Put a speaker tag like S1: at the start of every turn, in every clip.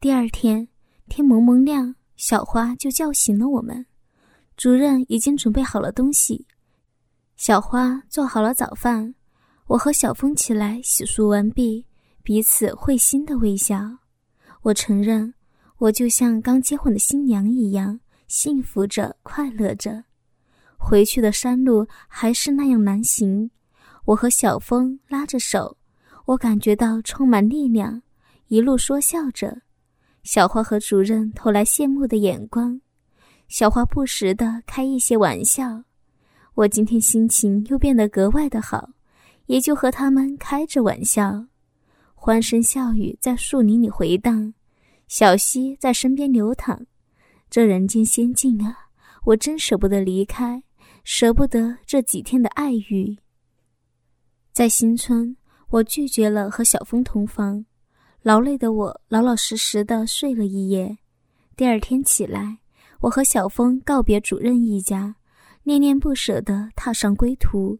S1: 第二天天蒙蒙亮，小花就叫醒了我们。主任已经准备好了东西，小花做好了早饭，我和小峰起来洗漱完毕，彼此会心的微笑。我承认，我就像刚结婚的新娘一样，幸福着，快乐着。回去的山路还是那样难行，我和小峰拉着手，我感觉到充满力量，一路说笑着。小花和主任投来羡慕的眼光，小花不时的开一些玩笑，我今天心情又变得格外的好，也就和他们开着玩笑，欢声笑语在树林里回荡，小溪在身边流淌，这人间仙境啊，我真舍不得离开，舍不得这几天的爱欲。在新村，我拒绝了和小峰同房。劳累的我老老实实的睡了一夜，第二天起来，我和小峰告别主任一家，恋恋不舍的踏上归途。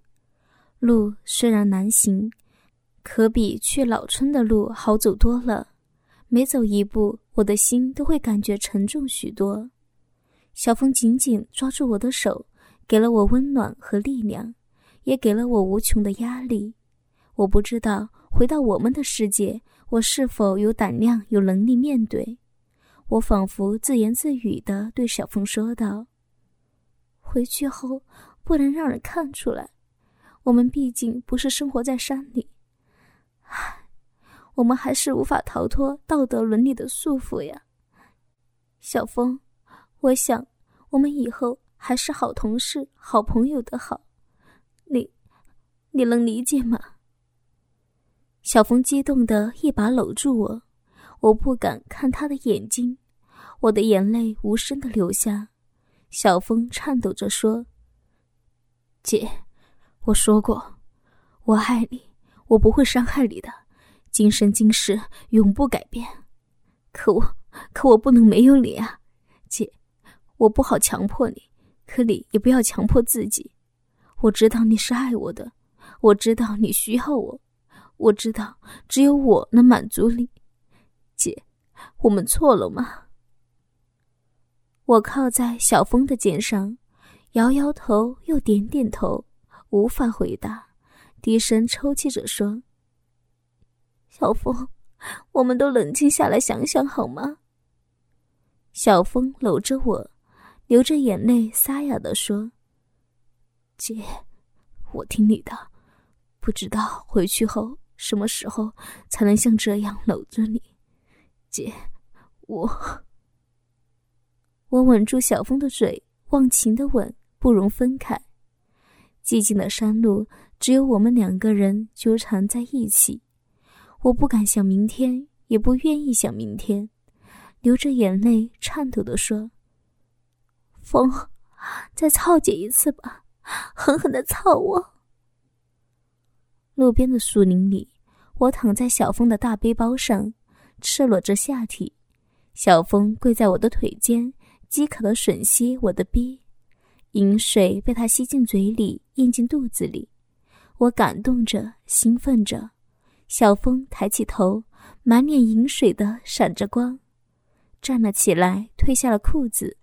S1: 路虽然难行，可比去老村的路好走多了。每走一步，我的心都会感觉沉重许多。小峰紧紧抓住我的手，给了我温暖和力量，也给了我无穷的压力。我不知道回到我们的世界。我是否有胆量、有能力面对？我仿佛自言自语的对小凤说道：“回去后不能让人看出来，我们毕竟不是生活在山里。唉，我们还是无法逃脱道德伦理的束缚呀。”小峰，我想我们以后还是好同事、好朋友的好，你，你能理解吗？小峰激动的一把搂住我，我不敢看他的眼睛，我的眼泪无声的流下。小峰颤抖着说：“姐，我说过，我爱你，我不会伤害你的，今生今世永不改变。可我，可我不能没有你啊，姐，我不好强迫你，可你也不要强迫自己。我知道你是爱我的，我知道你需要我。”我知道，只有我能满足你，姐，我们错了吗？我靠在小峰的肩上，摇摇头，又点点头，无法回答，低声抽泣着说：“小峰，我们都冷静下来想想好吗？”小峰搂着我，流着眼泪，沙哑的说：“姐，我听你的，不知道回去后。”什么时候才能像这样搂着你，姐？我我吻住小峰的嘴，忘情的吻，不容分开。寂静的山路，只有我们两个人纠缠在一起。我不敢想明天，也不愿意想明天，流着眼泪，颤抖的说：“风，再操姐一次吧，狠狠的操我。”路边的树林里，我躺在小峰的大背包上，赤裸着下体。小峰跪在我的腿间，饥渴的吮吸我的逼，饮水被他吸进嘴里，咽进肚子里。我感动着，兴奋着。小峰抬起头，满脸饮水的闪着光，站了起来，褪下了裤子，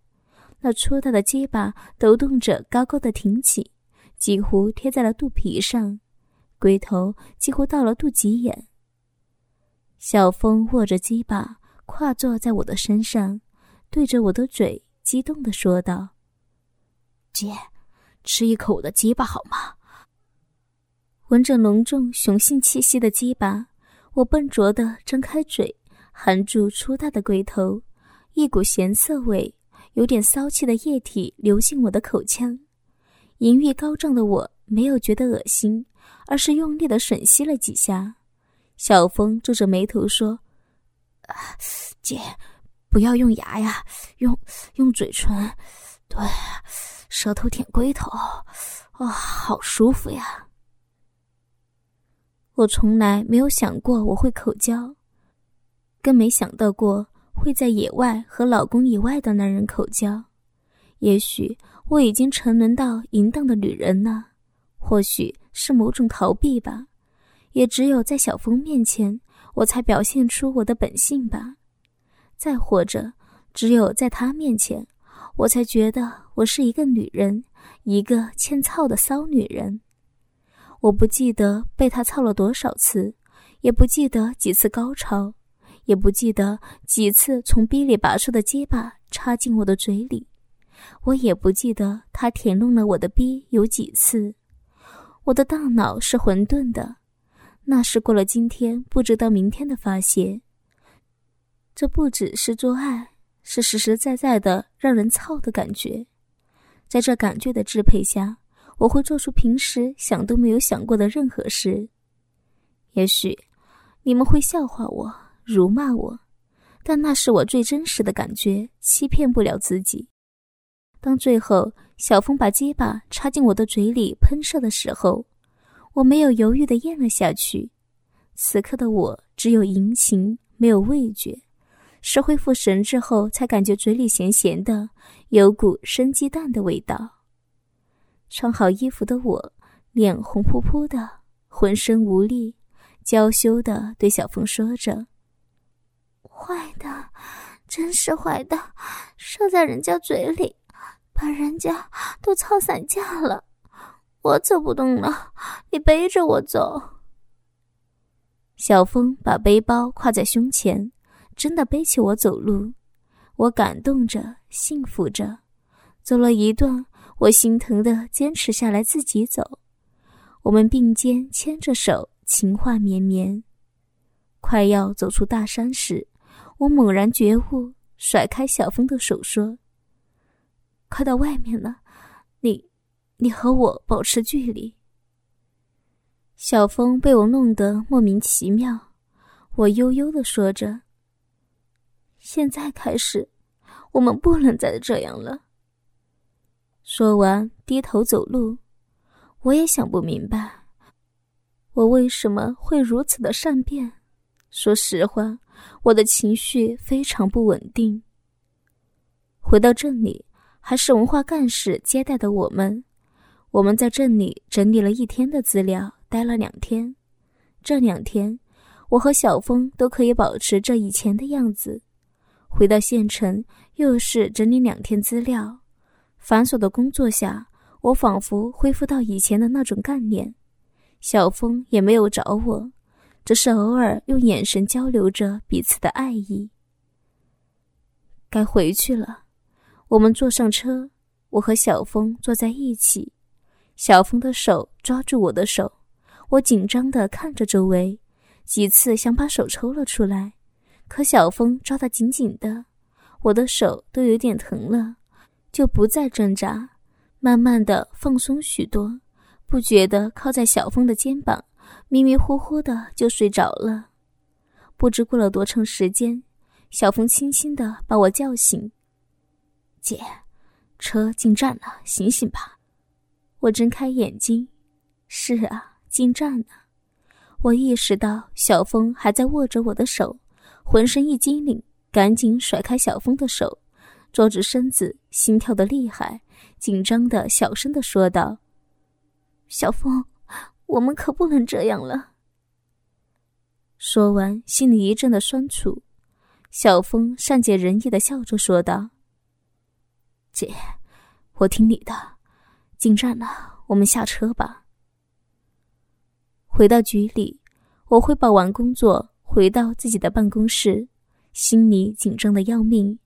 S1: 那粗大的鸡巴抖动着，高高的挺起，几乎贴在了肚皮上。龟头几乎到了肚脐眼。小峰握着鸡巴，跨坐在我的身上，对着我的嘴，激动的说道：“姐，吃一口我的鸡巴好吗？”闻着浓重雄性气息的鸡巴，我笨拙的张开嘴，含住粗大的龟头，一股咸涩味、有点骚气的液体流进我的口腔。淫欲高涨的我没有觉得恶心。而是用力的吮吸了几下，小峰皱着眉头说：“啊姐，不要用牙呀，用用嘴唇，对，舌头舔龟头，哇，好舒服呀！”我从来没有想过我会口交，更没想到过会在野外和老公以外的男人口交。也许我已经沉沦到淫荡的女人了，或许。是某种逃避吧，也只有在小峰面前，我才表现出我的本性吧。再或者，只有在他面前，我才觉得我是一个女人，一个欠操的骚女人。我不记得被他操了多少次，也不记得几次高潮，也不记得几次从逼里拔出的结巴插进我的嘴里，我也不记得他舔弄了我的逼有几次。我的大脑是混沌的，那是过了今天不知道明天的发泄。这不只是做爱，是实实在在的让人操的感觉。在这感觉的支配下。我会做出平时想都没有想过的任何事。也许你们会笑话我、辱骂我，但那是我最真实的感觉，欺骗不了自己。当最后小峰把结巴插进我的嘴里喷射的时候，我没有犹豫的咽了下去。此刻的我只有淫情，没有味觉。是恢复神智后才感觉嘴里咸咸的，有股生鸡蛋的味道。穿好衣服的我，脸红扑扑的，浑身无力，娇羞的对小峰说着：“坏的，真是坏的，射在人家嘴里，把人家都操散架了，我走不动了，你背着我走。”小峰把背包挎在胸前，真的背起我走路，我感动着，幸福着，走了一段。我心疼的坚持下来，自己走。我们并肩牵着手，情话绵绵。快要走出大山时，我猛然觉悟，甩开小峰的手说：“快到外面了，你，你和我保持距离。”小峰被我弄得莫名其妙，我悠悠的说着：“现在开始，我们不能再这样了。”说完，低头走路。我也想不明白，我为什么会如此的善变。说实话，我的情绪非常不稳定。回到镇里，还是文化干事接待的我们。我们在镇里整理了一天的资料，待了两天。这两天，我和小峰都可以保持着以前的样子。回到县城，又是整理两天资料。繁琐的工作下，我仿佛恢复到以前的那种干练。小峰也没有找我，只是偶尔用眼神交流着彼此的爱意。该回去了，我们坐上车，我和小峰坐在一起，小峰的手抓住我的手，我紧张的看着周围，几次想把手抽了出来，可小峰抓得紧紧的，我的手都有点疼了。就不再挣扎，慢慢的放松许多，不觉得靠在小峰的肩膀，迷迷糊糊的就睡着了。不知过了多长时间，小峰轻轻的把我叫醒：“姐，车进站了，醒醒吧。”我睁开眼睛，是啊，进站了。我意识到小峰还在握着我的手，浑身一激灵，赶紧甩开小峰的手。坐直身子，心跳的厉害，紧张的小声的说道：“小峰，我们可不能这样了。”说完，心里一阵的酸楚。小峰善解人意的笑着说道：“姐，我听你的，进站了，我们下车吧。”回到局里，我汇报完工作，回到自己的办公室，心里紧张的要命。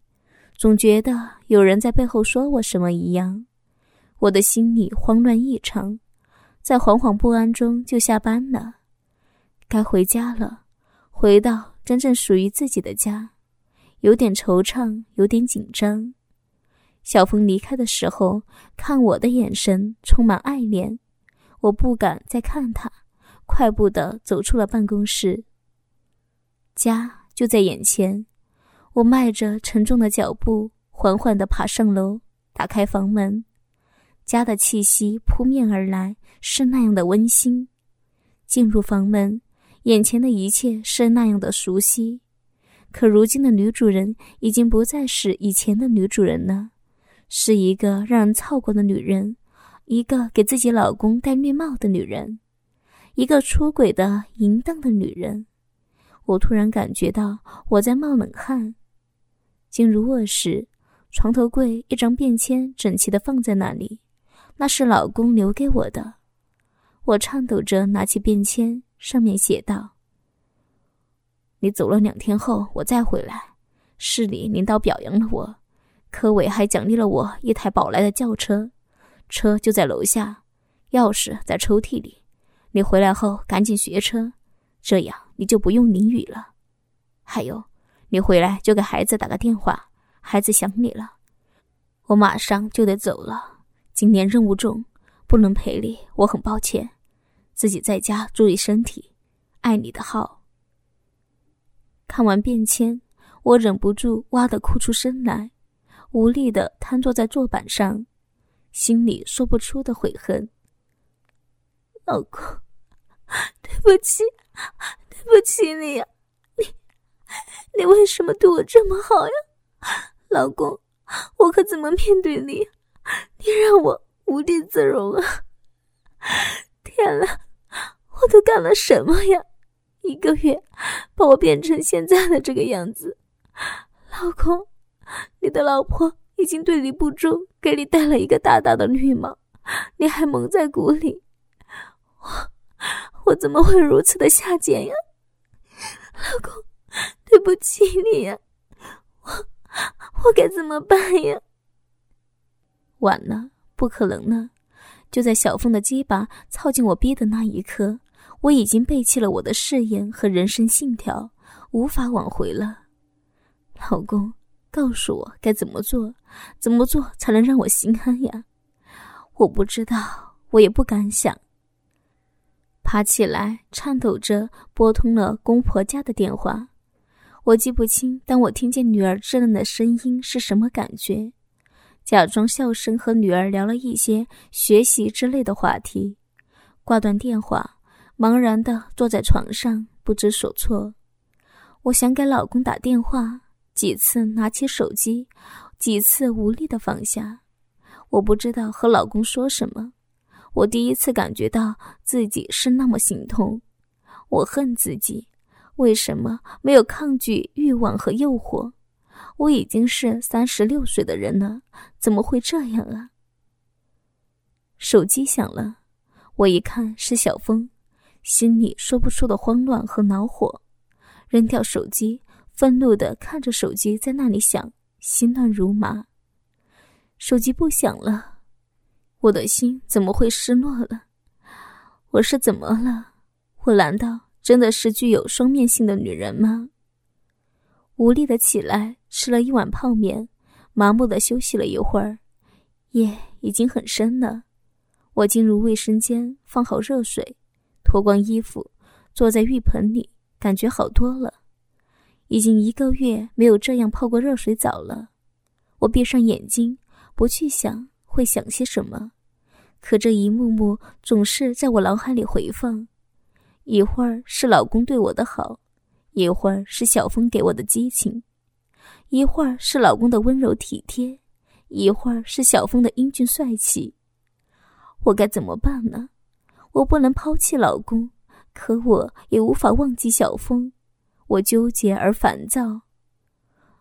S1: 总觉得有人在背后说我什么一样，我的心里慌乱异常，在惶惶不安中就下班了，该回家了，回到真正属于自己的家，有点惆怅，有点紧张。小峰离开的时候，看我的眼神充满爱怜，我不敢再看他，快步的走出了办公室。家就在眼前。我迈着沉重的脚步，缓缓地爬上楼，打开房门，家的气息扑面而来，是那样的温馨。进入房门，眼前的一切是那样的熟悉，可如今的女主人已经不再是以前的女主人了，是一个让人操过的女人，一个给自己老公戴绿帽的女人，一个出轨的淫荡的女人。我突然感觉到我在冒冷汗。进入卧室，床头柜一张便签整齐的放在那里，那是老公留给我的。我颤抖着拿起便签，上面写道：“你走了两天后，我再回来，市里领导表扬了我，科伟还奖励了我一台宝来的轿车，车就在楼下，钥匙在抽屉里。你回来后赶紧学车，这样你就不用淋雨了。还有，你回来就给孩子打个电话，孩子想你了。我马上就得走了，今年任务重。”不能陪你，我很抱歉。自己在家注意身体，爱你的号。看完便签，我忍不住哇的哭出声来，无力的瘫坐在坐板上，心里说不出的悔恨。老公，对不起，对不起你呀，你，你为什么对我这么好呀？老公，我可怎么面对你？你让我。无地自容啊！天哪，我都干了什么呀？一个月把我变成现在的这个样子，老公，你的老婆已经对你不忠，给你戴了一个大大的绿帽，你还蒙在鼓里，我我怎么会如此的下贱呀？老公，对不起你呀，我我该怎么办呀？晚了。不可能呢！就在小凤的鸡巴操进我逼的那一刻，我已经背弃了我的誓言和人生信条，无法挽回了。老公，告诉我该怎么做，怎么做才能让我心安呀？我不知道，我也不敢想。爬起来，颤抖着拨通了公婆家的电话。我记不清，当我听见女儿稚嫩的声音是什么感觉。假装笑声和女儿聊了一些学习之类的话题，挂断电话，茫然的坐在床上不知所措。我想给老公打电话，几次拿起手机，几次无力的放下。我不知道和老公说什么。我第一次感觉到自己是那么心痛。我恨自己，为什么没有抗拒欲望和诱惑？我已经是三十六岁的人了，怎么会这样啊？手机响了，我一看是小峰，心里说不出的慌乱和恼火，扔掉手机，愤怒的看着手机在那里响，心乱如麻。手机不响了，我的心怎么会失落了？我是怎么了？我难道真的是具有双面性的女人吗？无力的起来，吃了一碗泡面，麻木的休息了一会儿。夜已经很深了，我进入卫生间，放好热水，脱光衣服，坐在浴盆里，感觉好多了。已经一个月没有这样泡过热水澡了。我闭上眼睛，不去想会想些什么，可这一幕幕总是在我脑海里回放。一会儿是老公对我的好。一会儿是小峰给我的激情，一会儿是老公的温柔体贴，一会儿是小峰的英俊帅气。我该怎么办呢？我不能抛弃老公，可我也无法忘记小峰。我纠结而烦躁。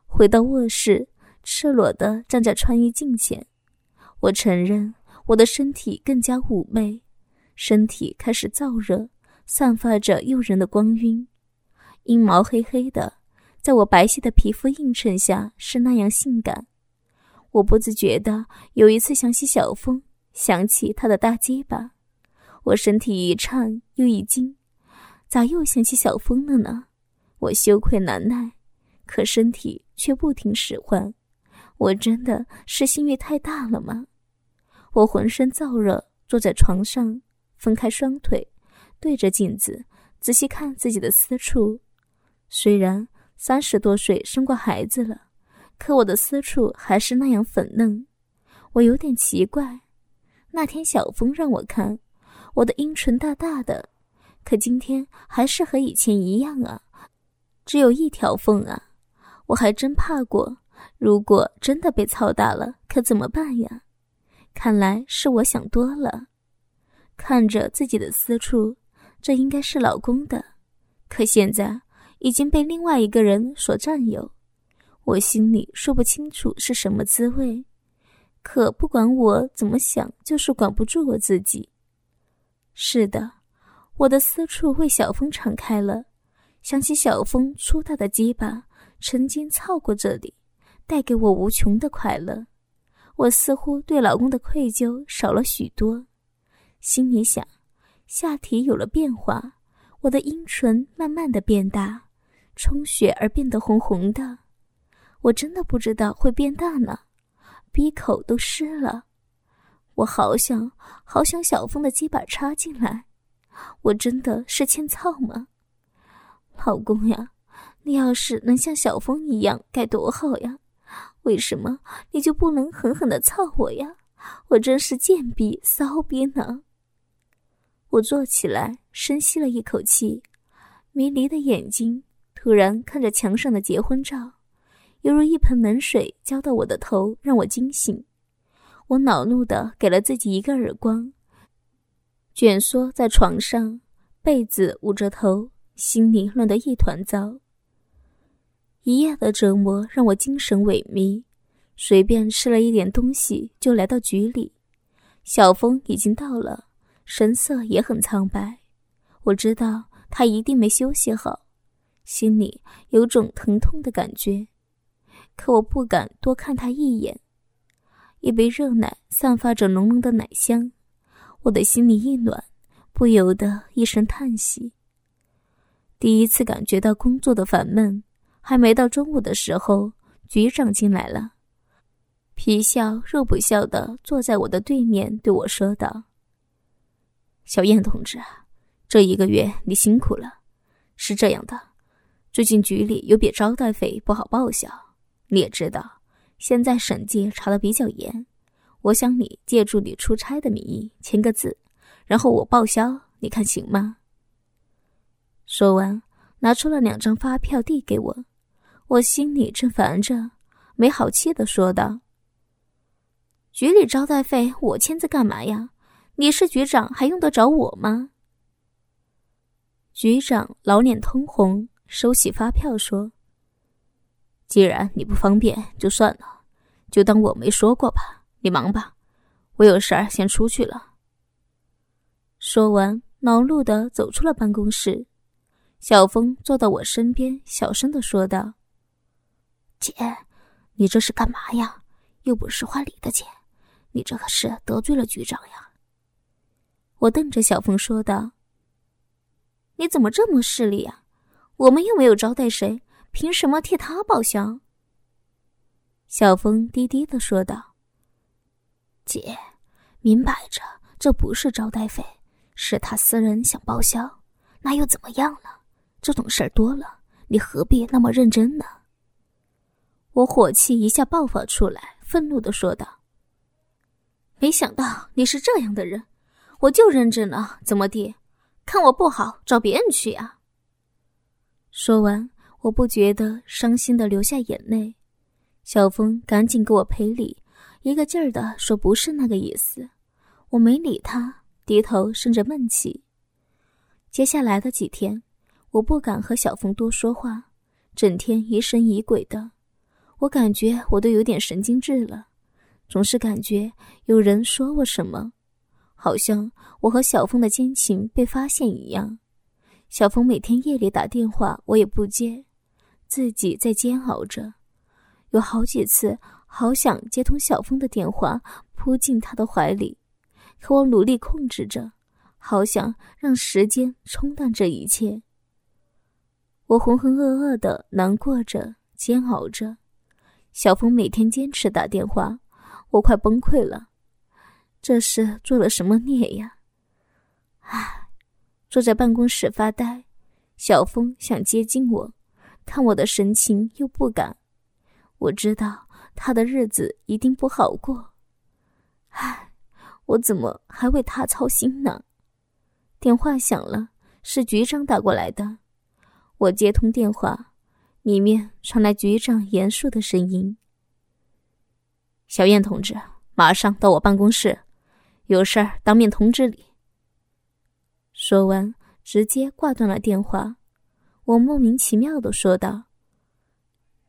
S1: 回到卧室，赤裸的站在穿衣镜前，我承认我的身体更加妩媚，身体开始燥热，散发着诱人的光晕。阴毛黑黑的，在我白皙的皮肤映衬下是那样性感。我不自觉的有一次想起小峰，想起他的大鸡巴，我身体一颤又一惊。咋又想起小峰了呢？我羞愧难耐，可身体却不听使唤。我真的是性欲太大了吗？我浑身燥热，坐在床上，分开双腿，对着镜子仔细看自己的私处。虽然三十多岁生过孩子了，可我的私处还是那样粉嫩。我有点奇怪，那天小峰让我看我的阴唇大大的，可今天还是和以前一样啊，只有一条缝啊。我还真怕过，如果真的被操大了，可怎么办呀？看来是我想多了。看着自己的私处，这应该是老公的，可现在。已经被另外一个人所占有，我心里说不清楚是什么滋味，可不管我怎么想，就是管不住我自己。是的，我的私处为小峰敞开了，想起小峰粗大的鸡巴曾经操过这里，带给我无穷的快乐，我似乎对老公的愧疚少了许多。心里想，下体有了变化，我的阴唇慢慢的变大，充血而变得红红的。我真的不知道会变大呢，鼻口都湿了。我好想好想小峰的鸡巴插进来，我真的是欠操吗？老公呀，你要是能像小峰一样该多好呀！为什么你就不能狠狠的操我呀？我真是贱逼骚逼呢！我坐起来，深吸了一口气，迷离的眼睛突然看着墙上的结婚照。犹如一盆冷水浇到我的头，让我惊醒。我恼怒的给了自己一个耳光，蜷缩在床上，被子捂着头，心里乱得一团糟。一夜的折磨让我精神萎靡，随便吃了一点东西就来到局里。小峰已经到了，神色也很苍白。我知道他一定没休息好，心里有种疼痛的感觉。可我不敢多看他一眼。一杯热奶散发着浓浓的奶香，我的心里一暖，不由得一声叹息。第一次感觉到工作的烦闷，还没到中午的时候，局长进来了，皮笑肉不笑的坐在我的对面，对我说道：“小燕同志，这一个月你辛苦了。是这样的，最近局里有笔招待费不好报销。”你也知道，现在审计查的比较严，我想你借助你出差的名义签个字，然后我报销，你看行吗？说完，拿出了两张发票递给我，我心里正烦着，没好气的说道：“局里招待费我签字干嘛呀？你是局长还用得着我吗？”局长老脸通红，收起发票说。既然你不方便，就算了，就当我没说过吧。你忙吧，我有事儿先出去了。说完，恼怒的走出了办公室。小峰坐到我身边，小声的说道：“姐，你这是干嘛呀？又不是花你的钱，你这可是得罪了局长呀。”我瞪着小峰说道：“你怎么这么势利呀？我们又没有招待谁。”凭什么替他报销？小峰低低的说道：“姐，明摆着这不是招待费，是他私人想报销，那又怎么样了？这种事儿多了，你何必那么认真呢？”我火气一下爆发出来，愤怒的说道：“没想到你是这样的人，我就认真了，怎么地？看我不好，找别人去呀！”说完。我不觉得伤心的流下眼泪，小峰赶紧给我赔礼，一个劲儿的说不是那个意思。我没理他，低头生着闷气。接下来的几天，我不敢和小峰多说话，整天疑神疑鬼的。我感觉我都有点神经质了，总是感觉有人说我什么，好像我和小峰的奸情被发现一样。小峰每天夜里打电话，我也不接。自己在煎熬着，有好几次好想接通小峰的电话，扑进他的怀里，可我努力控制着，好想让时间冲淡这一切。我浑浑噩噩的难过着，煎熬着。小峰每天坚持打电话，我快崩溃了。这是做了什么孽呀？唉，坐在办公室发呆，小峰想接近我。看我的神情，又不敢。我知道他的日子一定不好过。唉，我怎么还为他操心呢？电话响了，是局长打过来的。我接通电话，里面传来局长严肃的声音：“小燕同志，马上到我办公室，有事儿当面通知你。”说完，直接挂断了电话。我莫名其妙的说道：“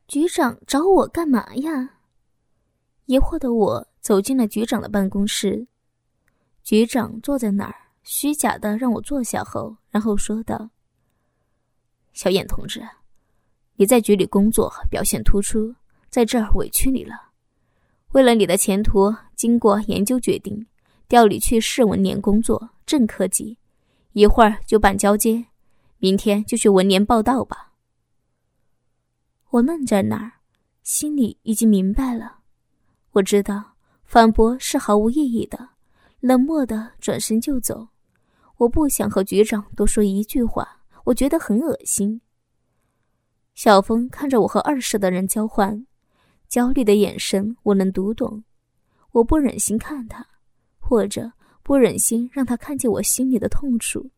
S1: 局长找我干嘛呀？疑惑的我走进了局长的办公室。局长坐在那儿，虚假的让我坐下后，然后说道：“
S2: 小燕同志，你在局里工作表现突出，在这儿委屈你了。为了你的前途，经过研究决定，调你去市文联工作，正科级，一会儿就办交接，明天就去文联报道吧。”
S1: 我愣在那儿，心里已经明白了。我知道反驳是毫无意义的。冷漠的转身就走，我不想和局长多说一句话，我觉得很恶心。小峰看着我和二室的人交换，焦虑的眼神我能读懂，我不忍心看他，或者不忍心让他看见我心里的痛楚。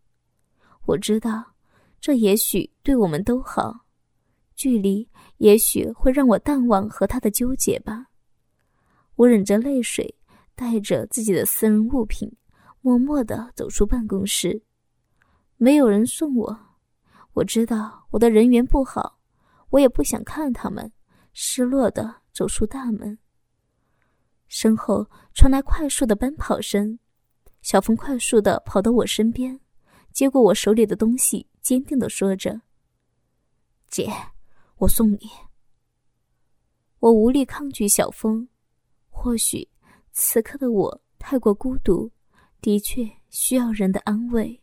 S1: 我知道，这也许对我们都好，距离也许会让我淡忘和他的纠结吧。我忍着泪水。带着自己的私人物品，默默的走出办公室。没有人送我，我知道我的人缘不好，我也不想看他们。失落的走出大门，身后传来快速的奔跑声。小峰快速的跑到我身边，接过我手里的东西，坚定的说着：“
S2: 姐，我送你。”
S1: 我无力抗拒小峰，或许。此刻的我太过孤独，的确需要人的安慰。